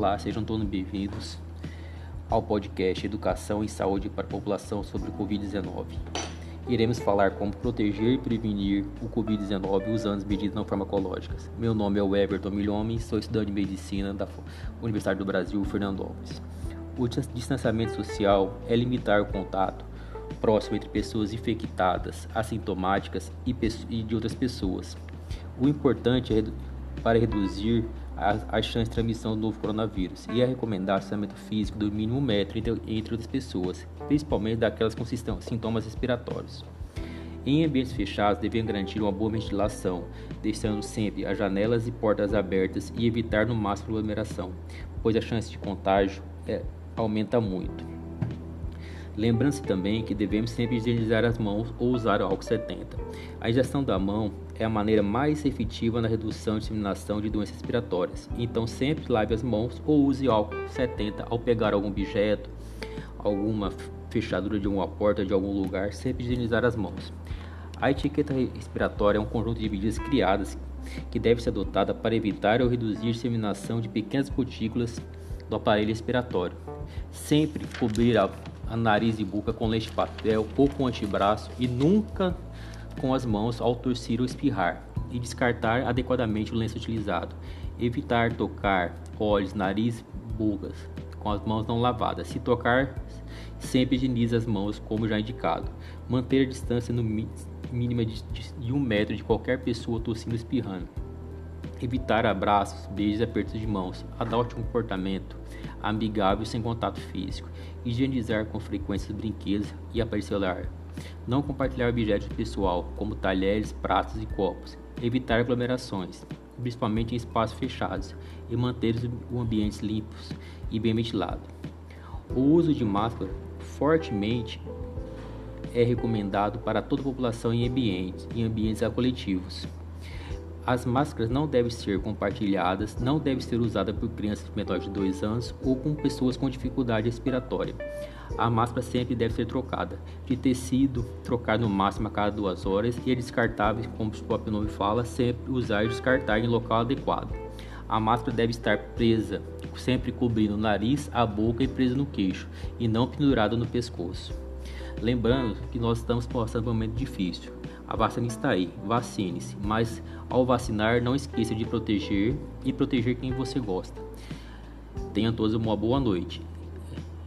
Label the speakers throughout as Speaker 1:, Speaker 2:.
Speaker 1: Olá, sejam todos bem-vindos ao podcast Educação e Saúde para a População sobre o Covid-19. Iremos falar como proteger e prevenir o Covid-19 usando as medidas não farmacológicas. Meu nome é Everton Milhome, sou estudante de Medicina da Universidade do Brasil, Fernandópolis. O distanciamento social é limitar o contato próximo entre pessoas infectadas, assintomáticas e de outras pessoas. O importante é para reduzir a, chance de transmissão do novo coronavírus e é recomendar o distanciamento físico do mínimo um metro entre, entre outras pessoas, principalmente daquelas com sintomas respiratórios. Em ambientes fechados, devem garantir uma boa ventilação, deixando sempre as janelas e portas abertas e evitar no máximo aglomeração, pois a chance de contágio é, aumenta muito. Lembrando-se também que devemos sempre higienizar as mãos ou usar o álcool 70. A ingestão da mão é a maneira mais efetiva na redução e disseminação de doenças respiratórias. Então sempre lave as mãos ou use álcool 70 ao pegar algum objeto, alguma fechadura de uma porta de algum lugar, sempre higienizar as mãos. A etiqueta respiratória é um conjunto de medidas criadas que deve ser adotada para evitar ou reduzir a disseminação de pequenas partículas do aparelho respiratório. Sempre cobrir a a nariz e boca com leite papel ou com antebraço e nunca com as mãos ao torcer ou espirrar e descartar adequadamente o lenço utilizado. Evitar tocar olhos, nariz, bocas com as mãos não lavadas. Se tocar, sempre higienize as mãos, como já indicado. Manter a distância no mínima de, de um metro de qualquer pessoa tossindo espirrando. Evitar abraços, beijos e apertos de mãos. Adote um comportamento amigável sem contato físico. Higienizar com frequência os brinquedos e aparelho celular. Não compartilhar objetos pessoal, como talheres, pratos e copos. Evitar aglomerações, principalmente em espaços fechados, e manter os ambientes limpos e bem ventilados. O uso de máscara fortemente é recomendado para toda a população em ambientes, em ambientes coletivos. As máscaras não devem ser compartilhadas, não devem ser usadas por crianças menores de 2 anos ou com pessoas com dificuldade respiratória. A máscara sempre deve ser trocada, de tecido, trocar no máximo a cada duas horas e é descartável, como o próprio nome fala, sempre usar e descartar em local adequado. A máscara deve estar presa, sempre cobrindo o nariz, a boca e presa no queixo, e não pendurada no pescoço. Lembrando que nós estamos passando por um momento difícil. A vacina está aí, vacine-se, mas ao vacinar não esqueça de proteger e proteger quem você gosta. Tenham todos uma boa noite.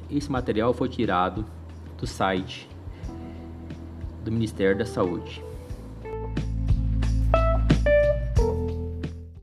Speaker 1: Esse material foi tirado do site do Ministério da Saúde.